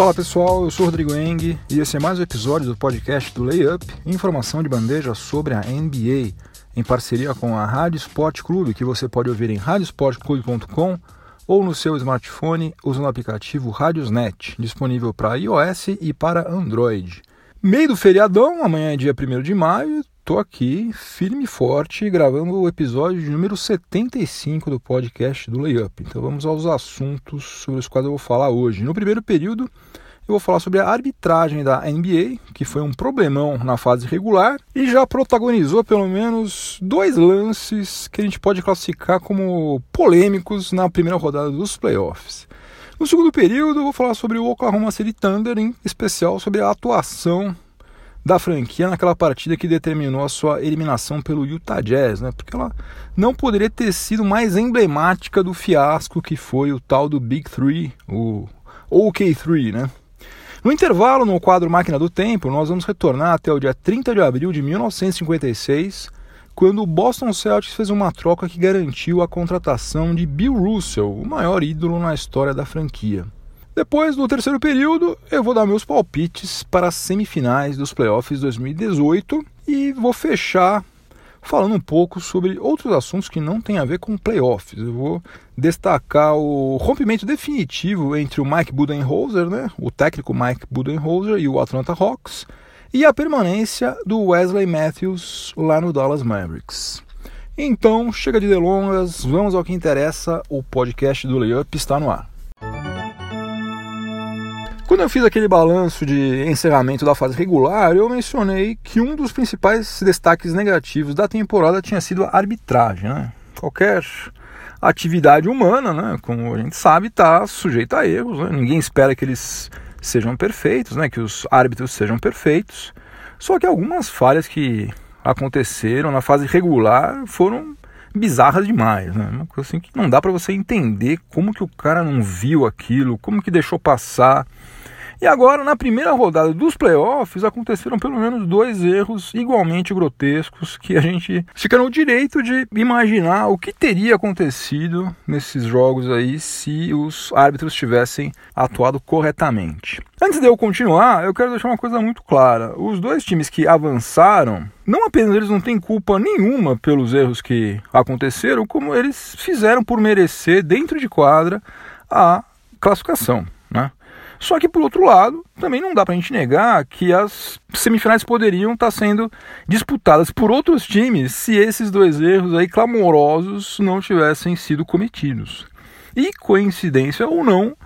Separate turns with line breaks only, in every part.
Fala pessoal, eu sou Rodrigo Eng e esse é mais um episódio do podcast do Layup, informação de bandeja sobre a NBA, em parceria com a Rádio Sport Clube, que você pode ouvir em radiosportclube.com ou no seu smartphone usando o aplicativo Radiosnet, disponível para iOS e para Android. Meio do feriadão, amanhã é dia 1 de maio, tô aqui firme e forte gravando o episódio número 75 do podcast do Layup. Então vamos aos assuntos sobre os quais eu vou falar hoje. No primeiro período, eu vou falar sobre a arbitragem da NBA, que foi um problemão na fase regular e já protagonizou pelo menos dois lances que a gente pode classificar como polêmicos na primeira rodada dos playoffs. No segundo período, eu vou falar sobre o Oklahoma City Thunder, em especial sobre a atuação da franquia naquela partida que determinou a sua eliminação pelo Utah Jazz, né? Porque ela não poderia ter sido mais emblemática do fiasco que foi o tal do Big Three, o OK3, né? No intervalo, no quadro Máquina do Tempo, nós vamos retornar até o dia 30 de abril de 1956, quando o Boston Celtics fez uma troca que garantiu a contratação de Bill Russell, o maior ídolo na história da franquia. Depois, no terceiro período, eu vou dar meus palpites para as semifinais dos playoffs 2018 e vou fechar falando um pouco sobre outros assuntos que não têm a ver com playoffs. Eu vou destacar o rompimento definitivo entre o Mike Budenholzer, né, o técnico Mike Budenholzer e o Atlanta Hawks, e a permanência do Wesley Matthews lá no Dallas Mavericks. Então, chega de delongas, vamos ao que interessa, o podcast do Layup está no ar. Quando eu fiz aquele balanço de encerramento da fase regular, eu mencionei que um dos principais destaques negativos da temporada tinha sido a arbitragem. Né? Qualquer atividade humana, né, como a gente sabe, está sujeita a erros. Né? Ninguém espera que eles sejam perfeitos, né, que os árbitros sejam perfeitos. Só que algumas falhas que aconteceram na fase regular foram bizarras demais, né? Uma coisa assim que não dá para você entender como que o cara não viu aquilo, como que deixou passar. E agora, na primeira rodada dos playoffs, aconteceram pelo menos dois erros igualmente grotescos que a gente fica no direito de imaginar o que teria acontecido nesses jogos aí se os árbitros tivessem atuado corretamente. Antes de eu continuar, eu quero deixar uma coisa muito clara. Os dois times que avançaram, não apenas eles não têm culpa nenhuma pelos erros que aconteceram, como eles fizeram por merecer dentro de quadra a classificação? Só que, por outro lado, também não dá para a gente negar que as semifinais poderiam estar tá sendo disputadas por outros times se esses dois erros aí clamorosos não tivessem sido cometidos. E, coincidência ou não,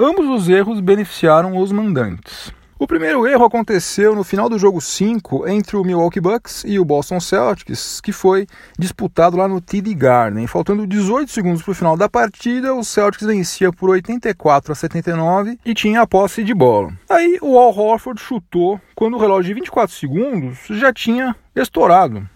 ambos os erros beneficiaram os mandantes. O primeiro erro aconteceu no final do jogo 5 entre o Milwaukee Bucks e o Boston Celtics, que foi disputado lá no TD Garden. Faltando 18 segundos para o final da partida, o Celtics vencia por 84 a 79 e tinha a posse de bola. Aí o Al Horford chutou quando o relógio de 24 segundos já tinha estourado.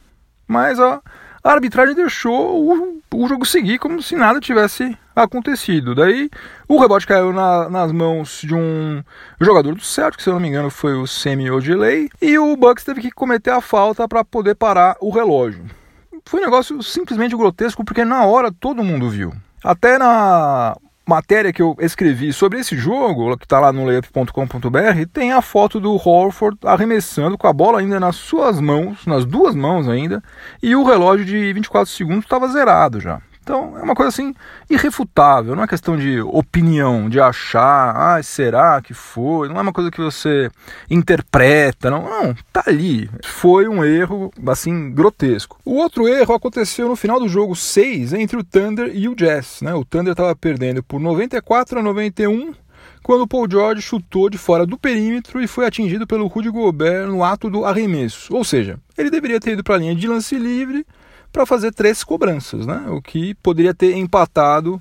Mas a arbitragem deixou o, o jogo seguir como se nada tivesse acontecido. Daí o rebote caiu na, nas mãos de um jogador do Celtic, se eu não me engano foi o Semi Ojeley, e o Bucks teve que cometer a falta para poder parar o relógio. Foi um negócio simplesmente grotesco porque na hora todo mundo viu. Até na matéria que eu escrevi sobre esse jogo, que está lá no layup.com.br, tem a foto do Horford arremessando com a bola ainda nas suas mãos, nas duas mãos ainda, e o relógio de 24 segundos estava zerado já. Então é uma coisa assim irrefutável, não é questão de opinião, de achar, ah, será que foi? Não é uma coisa que você interpreta, não, não, tá ali. Foi um erro assim grotesco. O outro erro aconteceu no final do jogo 6 entre o Thunder e o Jazz, né? O Thunder estava perdendo por 94 a 91 quando o Paul George chutou de fora do perímetro e foi atingido pelo Rudy Gobert no ato do arremesso. Ou seja, ele deveria ter ido para a linha de lance livre para fazer três cobranças, né? o que poderia ter empatado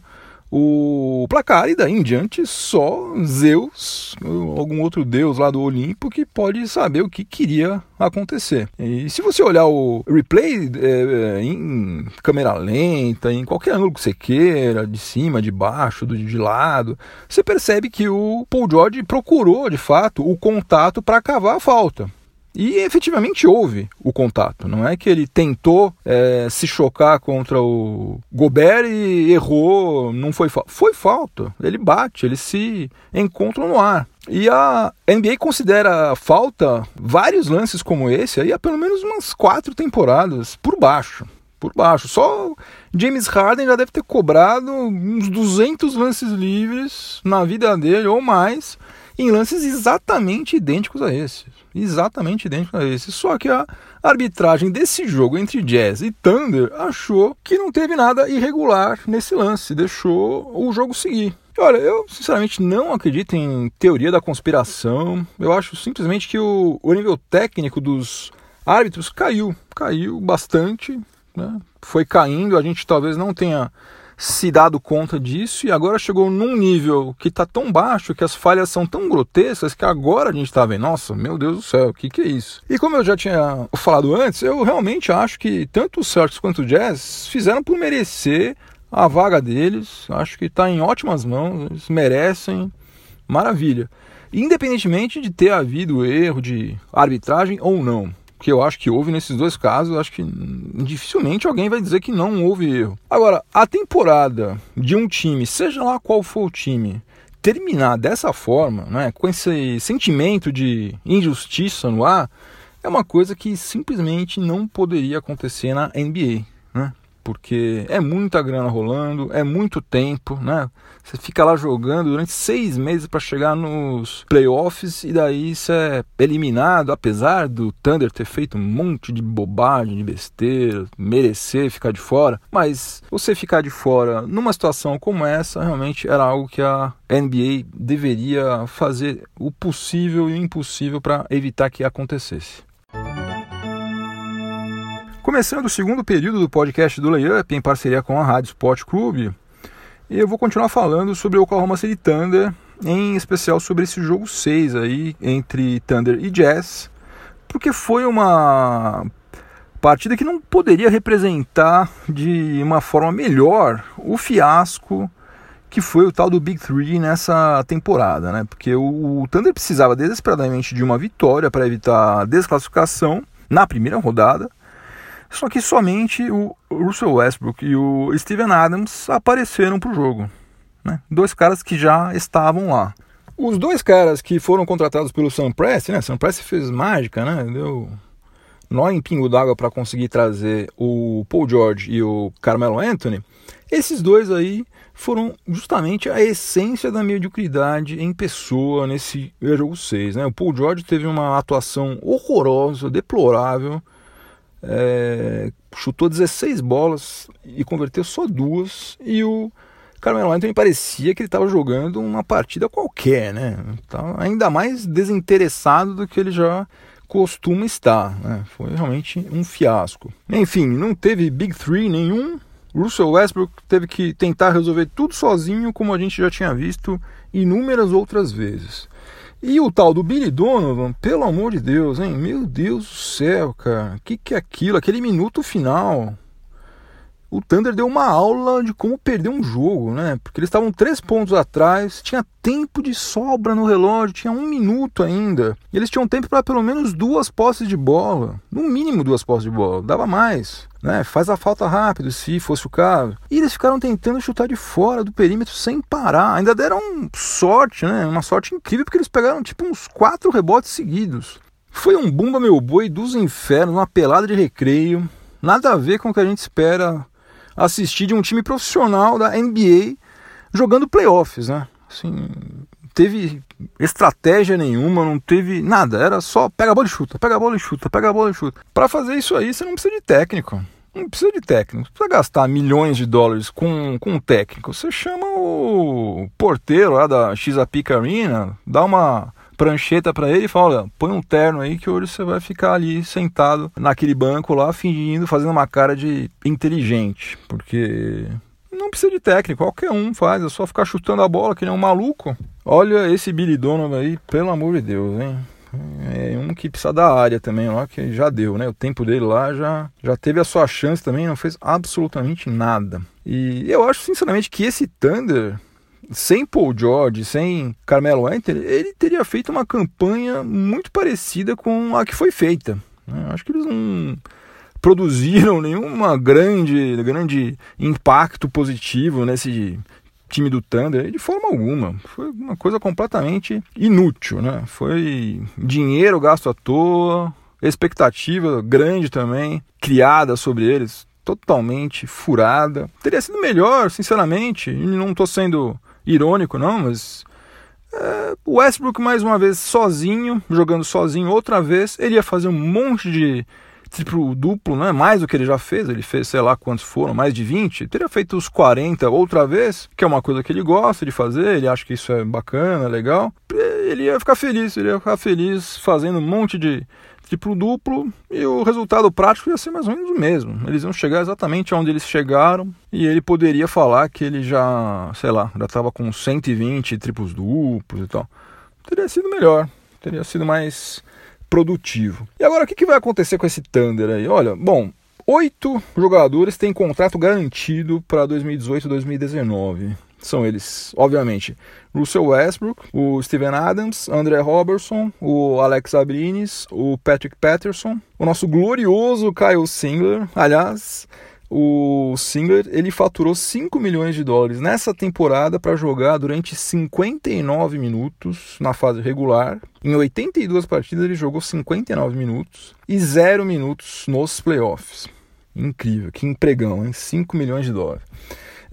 o placar e daí em diante só Zeus, algum outro deus lá do Olimpo que pode saber o que queria acontecer. E se você olhar o replay é, é em câmera lenta, em qualquer ângulo que você queira, de cima, de baixo, de lado, você percebe que o Paul George procurou de fato o contato para cavar a falta. E efetivamente houve o contato. Não é que ele tentou é, se chocar contra o Gobert e errou, não foi falta. Foi falta. Ele bate, eles se encontram no ar. E a NBA considera falta vários lances como esse aí há pelo menos umas quatro temporadas por baixo. Por baixo. Só James Harden já deve ter cobrado uns 200 lances livres na vida dele ou mais em lances exatamente idênticos a esses. Exatamente idênticos a esses. Só que a arbitragem desse jogo entre Jazz e Thunder achou que não teve nada irregular nesse lance, deixou o jogo seguir. Olha, eu sinceramente não acredito em teoria da conspiração. Eu acho simplesmente que o, o nível técnico dos árbitros caiu, caiu bastante, né? foi caindo. A gente talvez não tenha se dado conta disso e agora chegou num nível que está tão baixo, que as falhas são tão grotescas que agora a gente está vendo, nossa, meu Deus do céu, o que, que é isso? E como eu já tinha falado antes, eu realmente acho que tanto o Celtics quanto o Jazz fizeram por merecer a vaga deles, acho que está em ótimas mãos, eles merecem, maravilha. Independentemente de ter havido erro de arbitragem ou não que eu acho que houve nesses dois casos, acho que dificilmente alguém vai dizer que não houve erro. Agora, a temporada de um time, seja lá qual for o time, terminar dessa forma, né, com esse sentimento de injustiça no ar, é uma coisa que simplesmente não poderia acontecer na NBA. Né? Porque é muita grana rolando, é muito tempo, né? Você fica lá jogando durante seis meses para chegar nos playoffs e daí você é eliminado, apesar do Thunder ter feito um monte de bobagem, de besteira, merecer ficar de fora, mas você ficar de fora numa situação como essa realmente era algo que a NBA deveria fazer o possível e o impossível para evitar que acontecesse. Começando o segundo período do podcast do Layup, em parceria com a Rádio Sport Clube, eu vou continuar falando sobre o Oklahoma City Thunder, em especial sobre esse jogo 6 aí entre Thunder e Jazz, porque foi uma partida que não poderia representar de uma forma melhor o fiasco que foi o tal do Big Three nessa temporada, né? Porque o Thunder precisava desesperadamente de uma vitória para evitar a desclassificação na primeira rodada só que somente o Russell Westbrook e o Steven Adams apareceram para o jogo. Né? Dois caras que já estavam lá. Os dois caras que foram contratados pelo Sam Press, né? Sam Press fez mágica, né? Deu nó em pingo d'água para conseguir trazer o Paul George e o Carmelo Anthony. Esses dois aí foram justamente a essência da mediocridade em pessoa nesse jogo 6. Né? O Paul George teve uma atuação horrorosa, deplorável é, chutou 16 bolas e converteu só duas. E o Carmelo Anthony parecia que ele estava jogando uma partida qualquer, né? Tava ainda mais desinteressado do que ele já costuma estar. Né? Foi realmente um fiasco. Enfim, não teve Big Three nenhum. Russell Westbrook teve que tentar resolver tudo sozinho, como a gente já tinha visto inúmeras outras vezes. E o tal do Billy Donovan, pelo amor de Deus, hein? Meu Deus do céu, cara. O que, que é aquilo? Aquele minuto final o Thunder deu uma aula de como perder um jogo, né? Porque eles estavam três pontos atrás, tinha tempo de sobra no relógio, tinha um minuto ainda. E eles tinham tempo para pelo menos duas posses de bola, no mínimo duas posses de bola, dava mais. Né, faz a falta rápido, se fosse o caso. E eles ficaram tentando chutar de fora do perímetro sem parar. Ainda deram sorte, né? Uma sorte incrível, porque eles pegaram tipo uns quatro rebotes seguidos. Foi um bumba meu boi dos infernos, uma pelada de recreio. Nada a ver com o que a gente espera assistir de um time profissional da NBA jogando playoffs, né? Assim, teve estratégia nenhuma, não teve nada, era só pega a bola e chuta, pega a bola e chuta, pega a bola e chuta. Para fazer isso aí, você não precisa de técnico. Não precisa de técnico, não precisa gastar milhões de dólares com, com um técnico. Você chama o porteiro lá da X-Apica Arena, dá uma prancheta para ele e fala: olha, põe um terno aí que hoje você vai ficar ali sentado naquele banco lá, fingindo, fazendo uma cara de inteligente, porque não precisa de técnico, qualquer um faz, é só ficar chutando a bola que nem um maluco. Olha esse Billy Donovan aí, pelo amor de Deus, hein? É um que precisa da área também lá, que já deu, né? O tempo dele lá já, já teve a sua chance também, não fez absolutamente nada. E eu acho sinceramente que esse Thunder sem Paul George, sem Carmelo Anthony, ele teria feito uma campanha muito parecida com a que foi feita. Né? Acho que eles não produziram nenhuma grande, grande impacto positivo nesse time do Thunder de forma alguma. Foi uma coisa completamente inútil, né? Foi dinheiro gasto à toa, expectativa grande também criada sobre eles, totalmente furada. Teria sido melhor, sinceramente, e não estou sendo irônico não, mas é, o Westbrook mais uma vez sozinho, jogando sozinho outra vez, ele ia fazer um monte de triplo duplo, né? mais do que ele já fez, ele fez sei lá quantos foram, mais de 20, teria feito os 40 outra vez, que é uma coisa que ele gosta de fazer, ele acha que isso é bacana, legal. Ele ia ficar feliz, ele ia ficar feliz fazendo um monte de triplo duplo e o resultado prático ia ser mais ou menos o mesmo. Eles iam chegar exatamente onde eles chegaram e ele poderia falar que ele já, sei lá, já estava com 120 triplos duplos e tal. Teria sido melhor, teria sido mais produtivo. E agora, o que, que vai acontecer com esse Thunder aí? Olha, bom, oito jogadores têm contrato garantido para 2018 e 2019. São eles, obviamente, Russell Westbrook, o Steven Adams, André Robertson, o Alex Abrines, o Patrick Patterson, o nosso glorioso Kyle Singler. Aliás, o Singler ele faturou 5 milhões de dólares nessa temporada para jogar durante 59 minutos na fase regular. Em 82 partidas ele jogou 59 minutos e 0 minutos nos playoffs. Incrível, que empregão, hein? 5 milhões de dólares.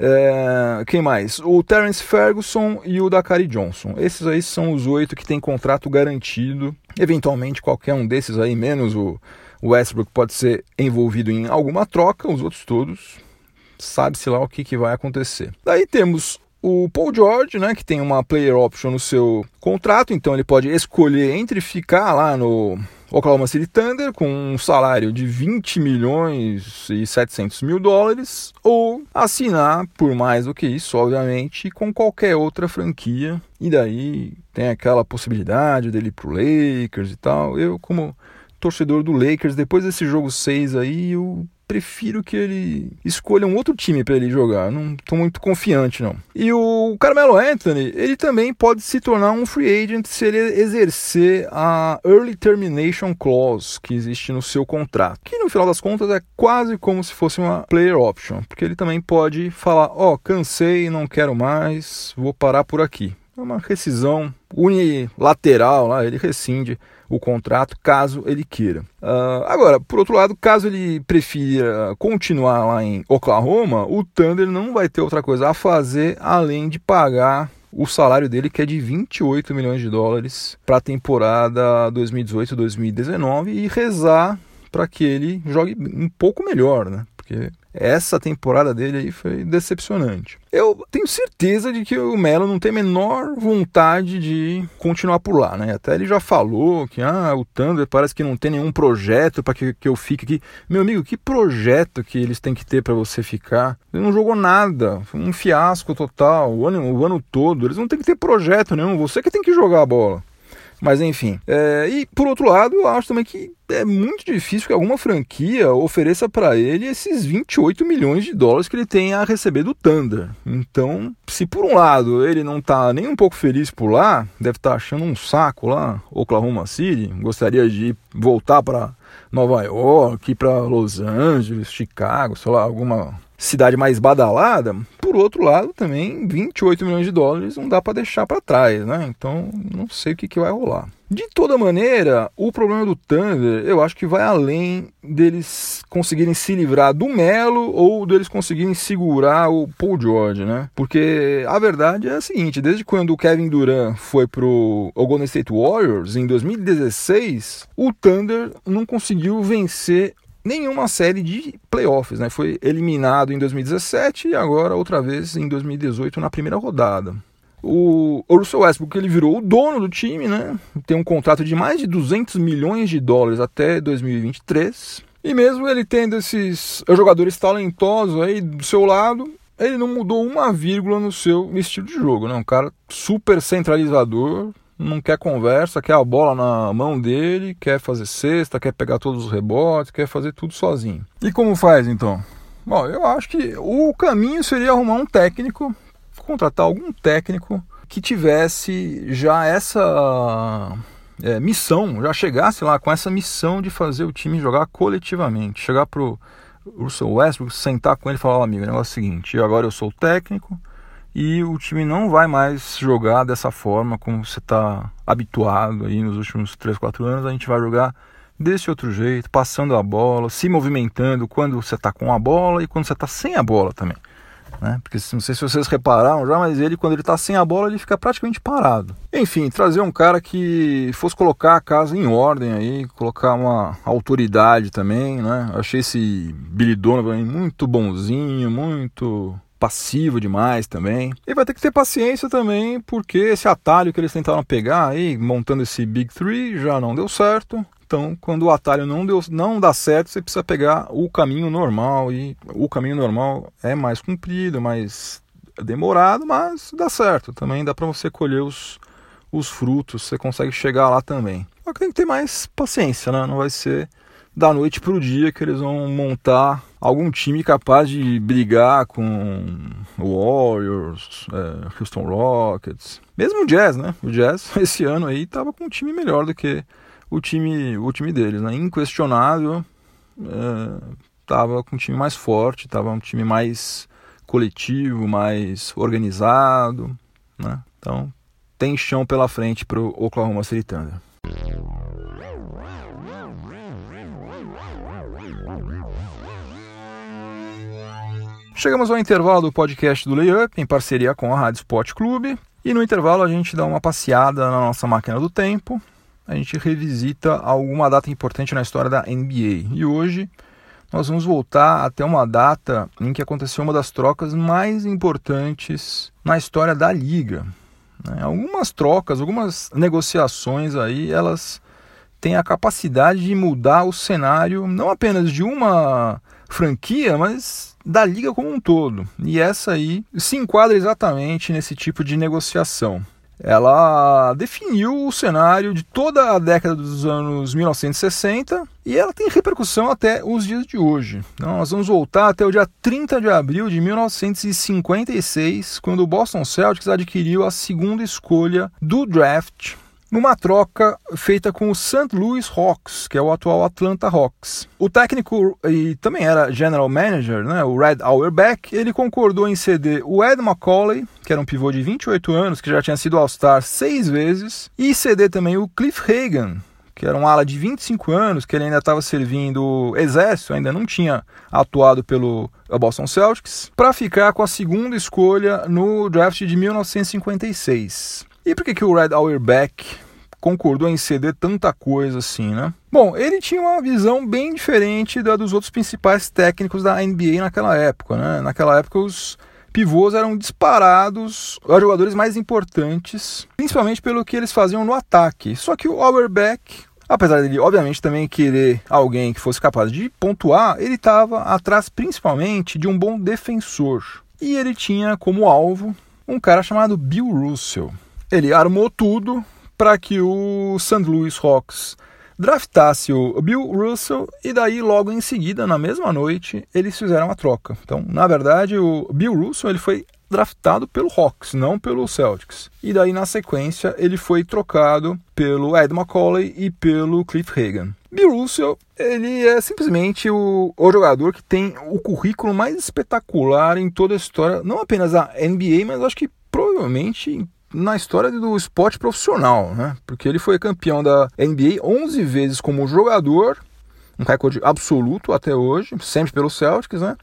É, quem mais? O Terence Ferguson e o Dakari Johnson. Esses aí são os oito que têm contrato garantido. Eventualmente, qualquer um desses aí, menos o Westbrook pode ser envolvido em alguma troca, os outros todos sabe-se lá o que, que vai acontecer. Daí temos o Paul George, né, que tem uma player option no seu contrato, então ele pode escolher entre ficar lá no Oklahoma City Thunder com um salário de 20 milhões e 700 mil dólares ou assinar por mais do que isso, obviamente, com qualquer outra franquia. E daí tem aquela possibilidade dele ir pro Lakers e tal. Eu, como torcedor do Lakers, depois desse jogo 6 aí, eu prefiro que ele escolha um outro time para ele jogar. Não estou muito confiante, não. E o Carmelo Anthony, ele também pode se tornar um free agent se ele exercer a Early Termination Clause que existe no seu contrato. Que no final das contas é quase como se fosse uma player option, porque ele também pode falar: Ó, oh, cansei, não quero mais, vou parar por aqui. É uma rescisão unilateral lá, ele rescinde o contrato caso ele queira. Uh, agora, por outro lado, caso ele prefira continuar lá em Oklahoma, o Thunder não vai ter outra coisa a fazer além de pagar o salário dele, que é de 28 milhões de dólares para a temporada 2018-2019 e rezar para que ele jogue um pouco melhor, né? Porque essa temporada dele aí foi decepcionante. Eu tenho certeza de que o Melo não tem a menor vontade de continuar por lá, né? Até ele já falou que ah, o Thunder parece que não tem nenhum projeto para que, que eu fique aqui. Meu amigo, que projeto que eles têm que ter para você ficar? Ele não jogou nada, foi um fiasco total, o ano, o ano todo. Eles não têm que ter projeto nenhum, você que tem que jogar a bola. Mas enfim. É, e por outro lado, eu acho também que é muito difícil que alguma franquia ofereça para ele esses 28 milhões de dólares que ele tem a receber do Thunder. Então, se por um lado ele não tá nem um pouco feliz por lá, deve estar tá achando um saco lá, Oklahoma City, gostaria de voltar para Nova York, para Los Angeles, Chicago, sei lá, alguma cidade mais badalada, por outro lado também 28 milhões de dólares não dá para deixar para trás, né? Então não sei o que, que vai rolar. De toda maneira, o problema do Thunder eu acho que vai além deles conseguirem se livrar do Melo ou deles conseguirem segurar o Paul George, né? Porque a verdade é a seguinte: desde quando o Kevin Durant foi pro Golden State Warriors em 2016, o Thunder não conseguiu vencer nenhuma série de playoffs, né? Foi eliminado em 2017 e agora outra vez em 2018 na primeira rodada. O Russell Westbrook ele virou o dono do time, né? Tem um contrato de mais de 200 milhões de dólares até 2023. E mesmo ele tendo esses jogadores talentosos aí do seu lado, ele não mudou uma vírgula no seu estilo de jogo, né? Um cara super centralizador, não quer conversa, quer a bola na mão dele, quer fazer cesta, quer pegar todos os rebotes, quer fazer tudo sozinho. E como faz então? Bom, eu acho que o caminho seria arrumar um técnico contratar algum técnico que tivesse já essa é, missão, já chegasse lá com essa missão de fazer o time jogar coletivamente. Chegar pro Russell Westbrook, sentar com ele e falar: oh, amigo, o negócio é o seguinte, agora eu sou o técnico e o time não vai mais jogar dessa forma como você está habituado aí nos últimos 3, 4 anos. A gente vai jogar desse outro jeito, passando a bola, se movimentando quando você está com a bola e quando você está sem a bola também. Né? Porque não sei se vocês repararam já, mas ele, quando ele está sem a bola, ele fica praticamente parado. Enfim, trazer um cara que fosse colocar a casa em ordem aí, colocar uma autoridade também, né? achei esse Billy Donovan muito bonzinho, muito passivo demais também. E vai ter que ter paciência também, porque esse atalho que eles tentaram pegar aí, montando esse Big Three, já não deu certo. Então, quando o atalho não, deu, não dá certo, você precisa pegar o caminho normal. E o caminho normal é mais comprido, mais demorado, mas dá certo. Também dá para você colher os, os frutos, você consegue chegar lá também. Só que tem que ter mais paciência, né? Não vai ser da noite para o dia que eles vão montar algum time capaz de brigar com Warriors, é, Houston Rockets, mesmo o Jazz, né? O Jazz esse ano aí tava com um time melhor do que o time, o time deles, né? Inquestionável, estava é, com um time mais forte, estava um time mais coletivo, mais organizado, né? Então tem chão pela frente para o Oklahoma City Thunder. Chegamos ao intervalo do podcast do Layup, em parceria com a Rádio Sport Clube. E no intervalo a gente dá uma passeada na nossa máquina do tempo a gente revisita alguma data importante na história da NBA. E hoje nós vamos voltar até uma data em que aconteceu uma das trocas mais importantes na história da liga. Né? Algumas trocas, algumas negociações aí, elas têm a capacidade de mudar o cenário não apenas de uma franquia, mas da liga como um todo. E essa aí se enquadra exatamente nesse tipo de negociação ela definiu o cenário de toda a década dos anos 1960 e ela tem repercussão até os dias de hoje. Então, nós vamos voltar até o dia 30 de abril de 1956, quando o Boston Celtics adquiriu a segunda escolha do draft numa troca feita com o St. Louis Hawks, que é o atual Atlanta Hawks. O técnico e também era general manager, né, o Red Auerbach, ele concordou em ceder o Ed McCauley, que era um pivô de 28 anos, que já tinha sido All-Star seis vezes, e ceder também o Cliff Hagan, que era um ala de 25 anos, que ele ainda estava servindo exército, ainda não tinha atuado pelo Boston Celtics, para ficar com a segunda escolha no draft de 1956. E por que, que o Red Auerbach concordou em ceder tanta coisa assim, né? Bom, ele tinha uma visão bem diferente da dos outros principais técnicos da NBA naquela época, né? Naquela época os pivôs eram disparados os jogadores mais importantes, principalmente pelo que eles faziam no ataque. Só que o Auerbach, apesar dele obviamente também querer alguém que fosse capaz de pontuar, ele estava atrás principalmente de um bom defensor. E ele tinha como alvo um cara chamado Bill Russell. Ele armou tudo para que o St. Louis Hawks draftasse o Bill Russell e daí logo em seguida, na mesma noite, eles fizeram a troca. Então, na verdade, o Bill Russell ele foi draftado pelo Hawks, não pelo Celtics. E daí na sequência ele foi trocado pelo Ed McCauley e pelo Cliff Hagan. Bill Russell, ele é simplesmente o, o jogador que tem o currículo mais espetacular em toda a história, não apenas da NBA, mas acho que provavelmente na história do esporte profissional, né? Porque ele foi campeão da NBA 11 vezes como jogador, um recorde absoluto até hoje, sempre pelo Celtics, né?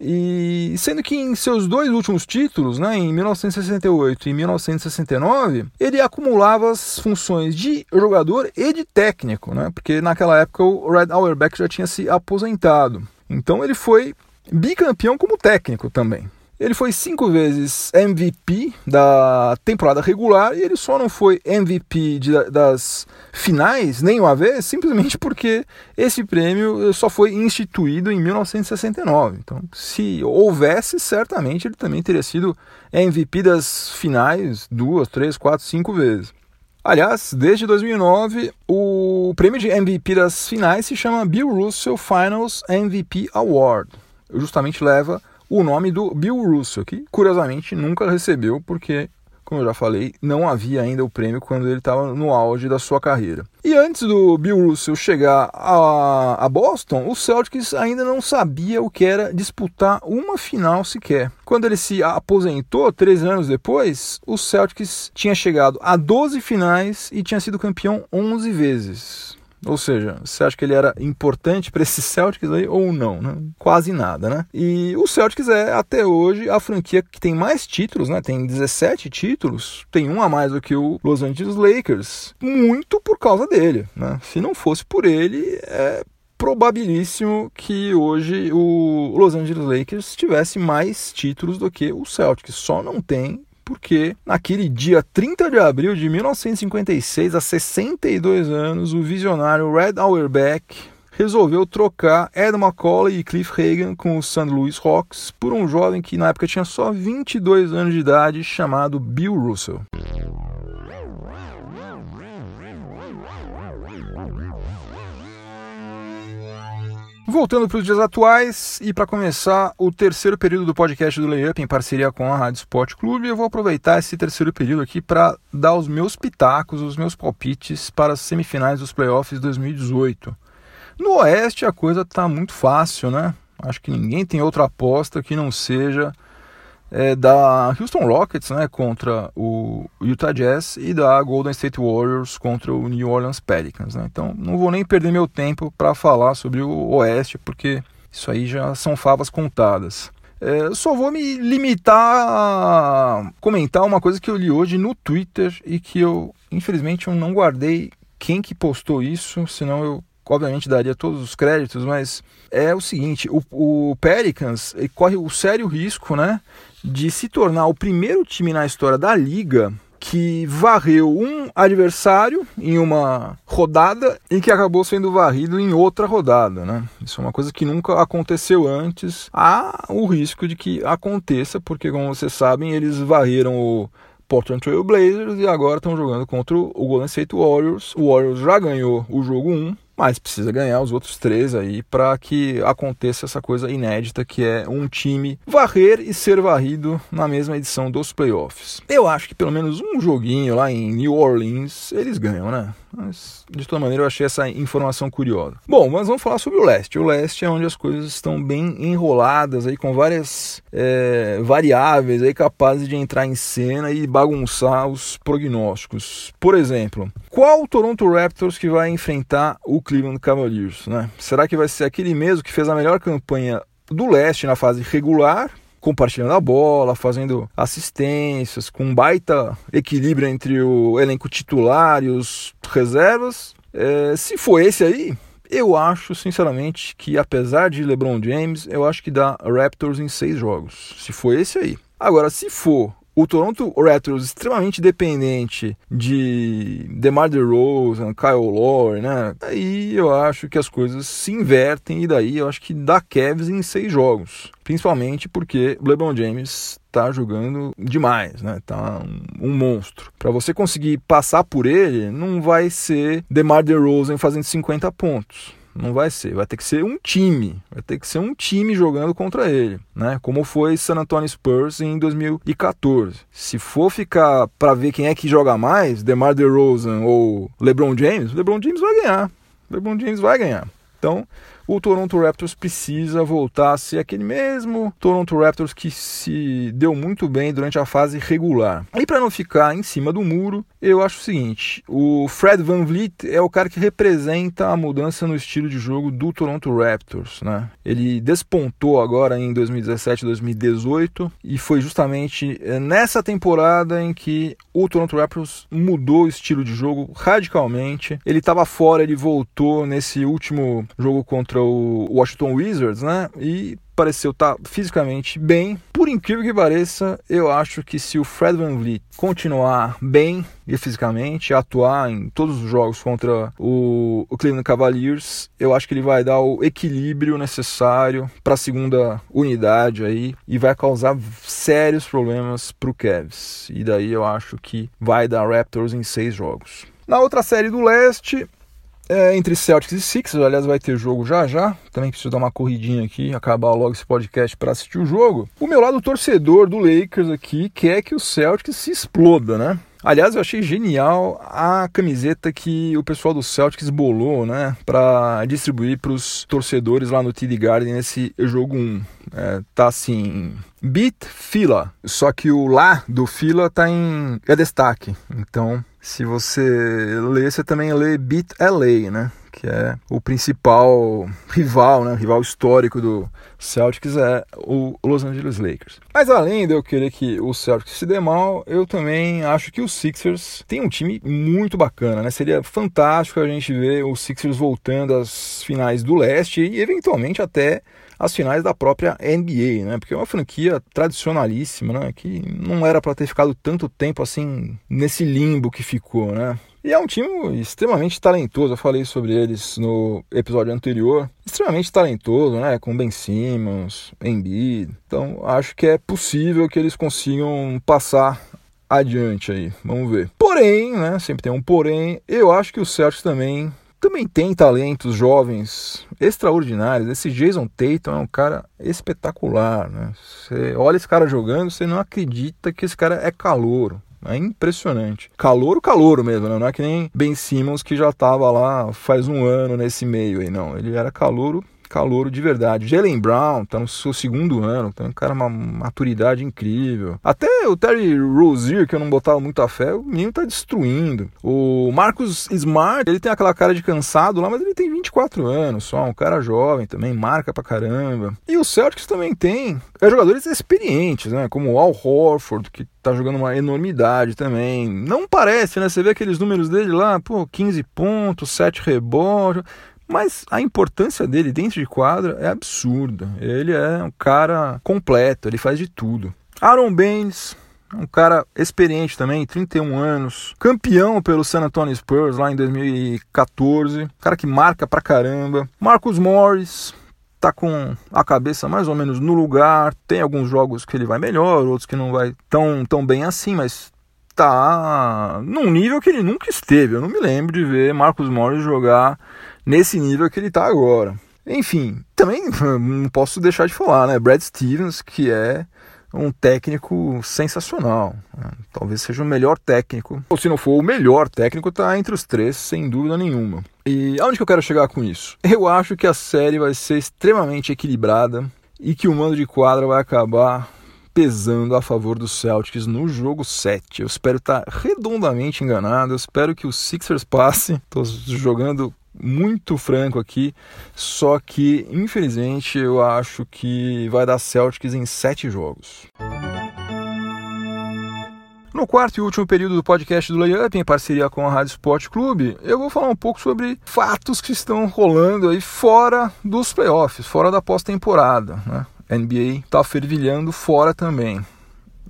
E sendo que em seus dois últimos títulos, né, em 1968 e 1969, ele acumulava as funções de jogador e de técnico, né? Porque naquela época o Red Auerbach já tinha se aposentado. Então ele foi bicampeão como técnico também. Ele foi cinco vezes MVP da temporada regular e ele só não foi MVP de, das finais nenhuma vez, simplesmente porque esse prêmio só foi instituído em 1969. Então, se houvesse, certamente ele também teria sido MVP das finais duas, três, quatro, cinco vezes. Aliás, desde 2009, o prêmio de MVP das finais se chama Bill Russell Finals MVP Award. Justamente leva o nome do Bill Russell, que curiosamente nunca recebeu, porque como eu já falei, não havia ainda o prêmio quando ele estava no auge da sua carreira. E antes do Bill Russell chegar a, a, Boston, o Celtics ainda não sabia o que era disputar uma final sequer. Quando ele se aposentou, três anos depois, o Celtics tinha chegado a 12 finais e tinha sido campeão 11 vezes. Ou seja, você acha que ele era importante para esses Celtics aí ou não? Né? Quase nada, né? E o Celtics é até hoje a franquia que tem mais títulos, né? Tem 17 títulos, tem um a mais do que o Los Angeles Lakers, muito por causa dele, né? Se não fosse por ele, é probabilíssimo que hoje o Los Angeles Lakers tivesse mais títulos do que o Celtics. Só não tem porque naquele dia 30 de abril de 1956, há 62 anos, o visionário Red Auerbach resolveu trocar Ed McCauley e Cliff Hagan com o St. Louis Hawks por um jovem que na época tinha só 22 anos de idade, chamado Bill Russell. Voltando para os dias atuais e para começar o terceiro período do podcast do Layup em parceria com a Rádio Sport Clube, eu vou aproveitar esse terceiro período aqui para dar os meus pitacos, os meus palpites para as semifinais dos playoffs 2018. No Oeste a coisa está muito fácil, né? Acho que ninguém tem outra aposta que não seja é, da Houston Rockets né, contra o Utah Jazz e da Golden State Warriors contra o New Orleans Pelicans. Né? Então não vou nem perder meu tempo para falar sobre o Oeste, porque isso aí já são favas contadas. É, só vou me limitar a comentar uma coisa que eu li hoje no Twitter e que eu, infelizmente, eu não guardei quem que postou isso, senão eu obviamente daria todos os créditos, mas é o seguinte, o, o Pelicans corre o sério risco, né, de se tornar o primeiro time na história da liga que varreu um adversário em uma rodada e que acabou sendo varrido em outra rodada, né? Isso é uma coisa que nunca aconteceu antes. Há o risco de que aconteça, porque como vocês sabem, eles varreram o Portland Trail Blazers e agora estão jogando contra o Golden State Warriors. O Warriors já ganhou o jogo 1, mas precisa ganhar os outros três aí para que aconteça essa coisa inédita que é um time varrer e ser varrido na mesma edição dos playoffs. Eu acho que pelo menos um joguinho lá em New Orleans eles ganham, né? Mas, de toda maneira, eu achei essa informação curiosa. Bom, mas vamos falar sobre o leste. O leste é onde as coisas estão bem enroladas, aí com várias é, variáveis aí capazes de entrar em cena e bagunçar os prognósticos. Por exemplo, qual o Toronto Raptors que vai enfrentar o Cleveland Cavaliers? Né? Será que vai ser aquele mesmo que fez a melhor campanha do leste na fase regular compartilhando a bola, fazendo assistências, com um baita equilíbrio entre o elenco titular e os reservas. É, se for esse aí, eu acho sinceramente que apesar de LeBron James, eu acho que dá Raptors em seis jogos. Se for esse aí. Agora, se for o Toronto Raptors extremamente dependente de DeMar DeRozan, Kyle Lowry, né? Aí eu acho que as coisas se invertem e daí eu acho que dá Cavs em seis jogos. Principalmente porque LeBron James tá jogando demais, né? Tá um, um monstro. Para você conseguir passar por ele, não vai ser DeMar DeRozan fazendo 50 pontos não vai ser. Vai ter que ser um time. Vai ter que ser um time jogando contra ele, né? Como foi San Antonio Spurs em 2014. Se for ficar para ver quem é que joga mais, DeMar DeRozan ou LeBron James, LeBron James vai ganhar. LeBron James vai ganhar. Então, o Toronto Raptors precisa voltar a ser aquele mesmo Toronto Raptors que se deu muito bem durante a fase regular. E para não ficar em cima do muro, eu acho o seguinte: o Fred Van Vliet é o cara que representa a mudança no estilo de jogo do Toronto Raptors. Né? Ele despontou agora em 2017 2018 e foi justamente eh, nessa temporada em que o Toronto Raptors mudou o estilo de jogo radicalmente. Ele estava fora, ele voltou nesse último jogo contra contra o Washington Wizards, né? E pareceu estar tá fisicamente bem. Por incrível que pareça, eu acho que se o Fred Van Vliet continuar bem e fisicamente, atuar em todos os jogos contra o, o Cleveland Cavaliers, eu acho que ele vai dar o equilíbrio necessário para a segunda unidade aí e vai causar sérios problemas para o Cavs. E daí eu acho que vai dar Raptors em seis jogos. Na outra série do leste, é entre Celtics e Sixers. Aliás, vai ter jogo já já. Também preciso dar uma corridinha aqui, acabar logo esse podcast para assistir o jogo. O meu lado torcedor do Lakers aqui quer que o Celtics se exploda, né? Aliás, eu achei genial a camiseta que o pessoal do Celtics bolou, né, para distribuir para os torcedores lá no TD Garden nesse jogo 1. É, tá assim, Beat Fila, só que o lá do Fila tá em é destaque. Então, se você lê, você também lê Beat LA, né? Que é o principal rival, né, rival histórico do Celtics é o Los Angeles Lakers. Mas além de eu querer que o Celtics se dê mal, eu também acho que o Sixers tem um time muito bacana, né? Seria fantástico a gente ver o Sixers voltando às finais do leste e eventualmente até as finais da própria NBA, né? Porque é uma franquia tradicionalíssima, né? Que não era para ter ficado tanto tempo assim nesse limbo que ficou, né? E é um time extremamente talentoso, eu falei sobre eles no episódio anterior. Extremamente talentoso, né? Com Ben Simmons, Embiid. Então acho que é possível que eles consigam passar adiante aí. Vamos ver. Porém, né? Sempre tem um porém. Eu acho que o Celtics também também tem talentos jovens extraordinários. Esse Jason Tatum é um cara espetacular, né? Você olha esse cara jogando, você não acredita que esse cara é calouro. É impressionante. Calouro, calouro mesmo, né? Não é que nem Ben Simmons que já estava lá faz um ano nesse meio aí, não. Ele era calouro calouro de verdade. Jalen Brown tá no seu segundo ano, tem um cara uma maturidade incrível. Até o Terry Rozier, que eu não botava muita fé, o menino tá destruindo. O Marcus Smart, ele tem aquela cara de cansado lá, mas ele tem 24 anos só, um cara jovem também, marca pra caramba. E o Celtics também tem é, jogadores experientes, né, como o Al Horford, que tá jogando uma enormidade também. Não parece, né? Você vê aqueles números dele lá, pô, 15 pontos, 7 rebotes. Mas a importância dele dentro de quadra é absurda. Ele é um cara completo, ele faz de tudo. Aaron Baines, um cara experiente também, 31 anos, campeão pelo San Antonio Spurs lá em 2014, cara que marca pra caramba. Marcus Morris, tá com a cabeça mais ou menos no lugar, tem alguns jogos que ele vai melhor, outros que não vai tão, tão bem assim, mas tá num nível que ele nunca esteve. Eu não me lembro de ver Marcus Morris jogar nesse nível que ele está agora. Enfim, também não posso deixar de falar, né? Brad Stevens, que é um técnico sensacional. Talvez seja o melhor técnico, ou se não for o melhor técnico, está entre os três, sem dúvida nenhuma. E aonde que eu quero chegar com isso? Eu acho que a série vai ser extremamente equilibrada e que o mando de quadra vai acabar pesando a favor dos Celtics no jogo 7. Eu espero estar redondamente enganado, eu espero que o Sixers passe. Estou jogando muito franco aqui, só que infelizmente eu acho que vai dar Celtics em sete jogos. No quarto e último período do podcast do Layup, em parceria com a Rádio Sport Clube, eu vou falar um pouco sobre fatos que estão rolando aí fora dos playoffs, fora da pós-temporada. Né? NBA está fervilhando fora também.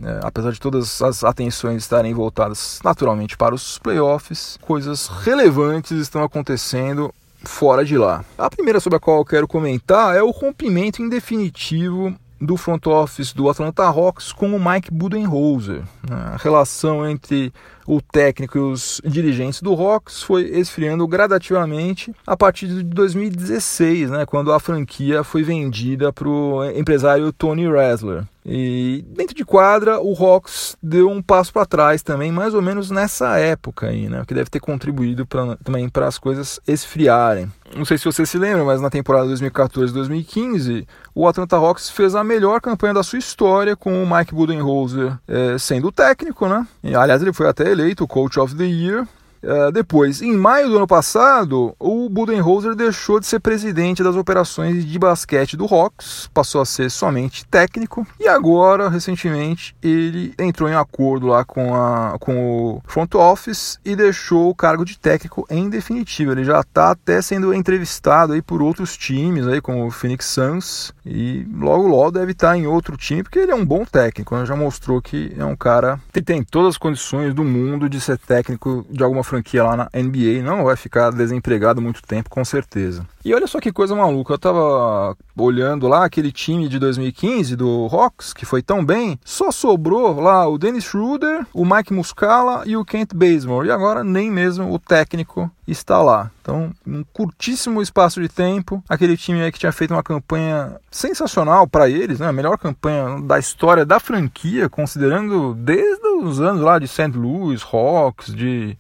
É, apesar de todas as atenções estarem voltadas naturalmente para os playoffs, coisas relevantes estão acontecendo fora de lá. A primeira sobre a qual eu quero comentar é o rompimento em definitivo do front office do Atlanta Hawks com o Mike Budenholzer. A relação entre o técnico e os dirigentes do Hawks foi esfriando gradativamente a partir de 2016, né, quando a franquia foi vendida para o empresário Tony Ressler. E dentro de quadra, o Hawks deu um passo para trás também, mais ou menos nessa época aí, né? Que deve ter contribuído pra, também para as coisas esfriarem. Não sei se você se lembra, mas na temporada 2014-2015, o Atlanta Hawks fez a melhor campanha da sua história com o Mike Budenholzer é, sendo técnico, né? E, aliás, ele foi até eleito Coach of the Year Uh, depois, em maio do ano passado, o Budenholzer deixou de ser presidente das operações de basquete do Hawks, passou a ser somente técnico, e agora, recentemente, ele entrou em acordo lá com, a, com o front office e deixou o cargo de técnico em definitivo. Ele já está até sendo entrevistado aí por outros times, aí, como o Phoenix Suns, e logo logo deve estar em outro time, porque ele é um bom técnico, né? já mostrou que é um cara que tem todas as condições do mundo de ser técnico de alguma franquia lá na NBA, não vai ficar desempregado muito tempo, com certeza. E olha só que coisa maluca, eu tava olhando lá aquele time de 2015 do Hawks, que foi tão bem, só sobrou lá o Dennis Schroeder, o Mike Muscala e o Kent Bazemore. E agora nem mesmo o técnico está lá. Então, num curtíssimo espaço de tempo, aquele time que tinha feito uma campanha sensacional para eles, né? a melhor campanha da história da franquia, considerando desde os anos lá de St. Louis, Hawks, de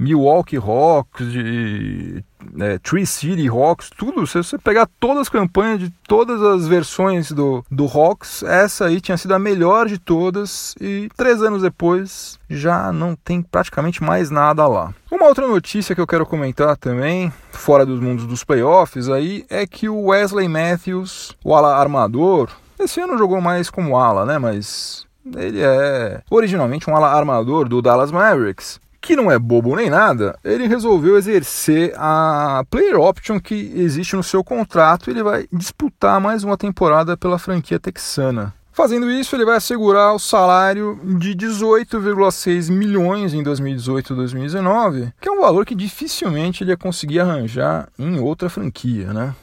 Milwaukee Hawks, de é, Tree City Hawks, tudo. Se você pegar todas as campanhas de todas as versões do, do Hawks, essa aí tinha sido a melhor de todas e três anos depois já não tem praticamente mais nada lá. Uma outra notícia que eu quero comentar também, fora dos mundos dos playoffs, aí é que o Wesley Matthews, o ala armador, esse ano jogou mais como ala, né? Mas ele é originalmente um ala armador do Dallas Mavericks que não é bobo nem nada, ele resolveu exercer a player option que existe no seu contrato e ele vai disputar mais uma temporada pela franquia texana. Fazendo isso, ele vai assegurar o salário de 18,6 milhões em 2018 e 2019, que é um valor que dificilmente ele ia conseguir arranjar em outra franquia, né?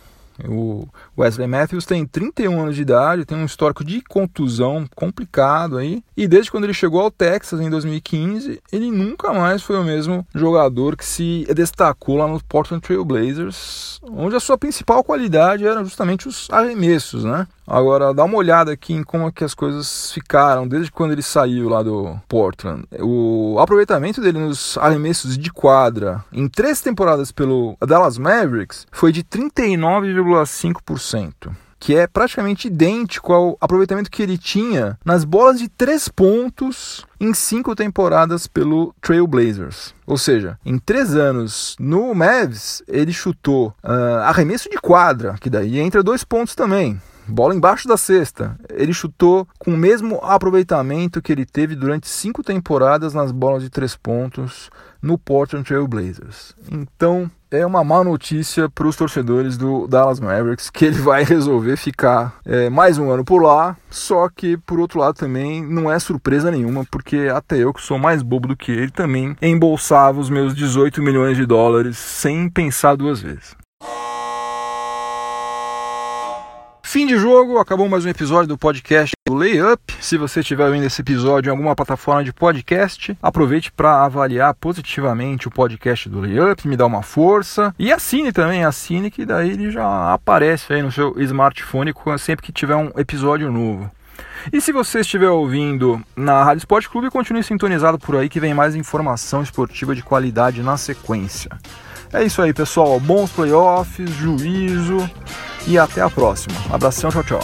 O Wesley Matthews tem 31 anos de idade, tem um histórico de contusão complicado aí, e desde quando ele chegou ao Texas em 2015, ele nunca mais foi o mesmo jogador que se destacou lá no Portland Trail Blazers, onde a sua principal qualidade era justamente os arremessos, né? Agora, dá uma olhada aqui em como é que as coisas ficaram desde quando ele saiu lá do Portland. O aproveitamento dele nos arremessos de quadra em três temporadas pelo Dallas Mavericks foi de 39,5% que é praticamente idêntico ao aproveitamento que ele tinha nas bolas de três pontos em cinco temporadas pelo Trailblazers. Ou seja, em três anos no Mavs, ele chutou uh, arremesso de quadra, que daí entra dois pontos também bola embaixo da cesta. Ele chutou com o mesmo aproveitamento que ele teve durante cinco temporadas nas bolas de três pontos no Portland Trail Blazers. Então é uma má notícia para os torcedores do Dallas Mavericks que ele vai resolver ficar é, mais um ano por lá. Só que por outro lado também não é surpresa nenhuma, porque até eu que sou mais bobo do que ele também embolsava os meus 18 milhões de dólares sem pensar duas vezes. Fim de jogo, acabou mais um episódio do podcast do Layup. Se você estiver vendo esse episódio em alguma plataforma de podcast, aproveite para avaliar positivamente o podcast do Layup, me dá uma força. E assine também, assine que daí ele já aparece aí no seu smartphone sempre que tiver um episódio novo. E se você estiver ouvindo na Rádio Esporte Clube, continue sintonizado por aí que vem mais informação esportiva de qualidade na sequência. É isso aí, pessoal. Bons playoffs, juízo e até a próxima. Abração, tchau, tchau.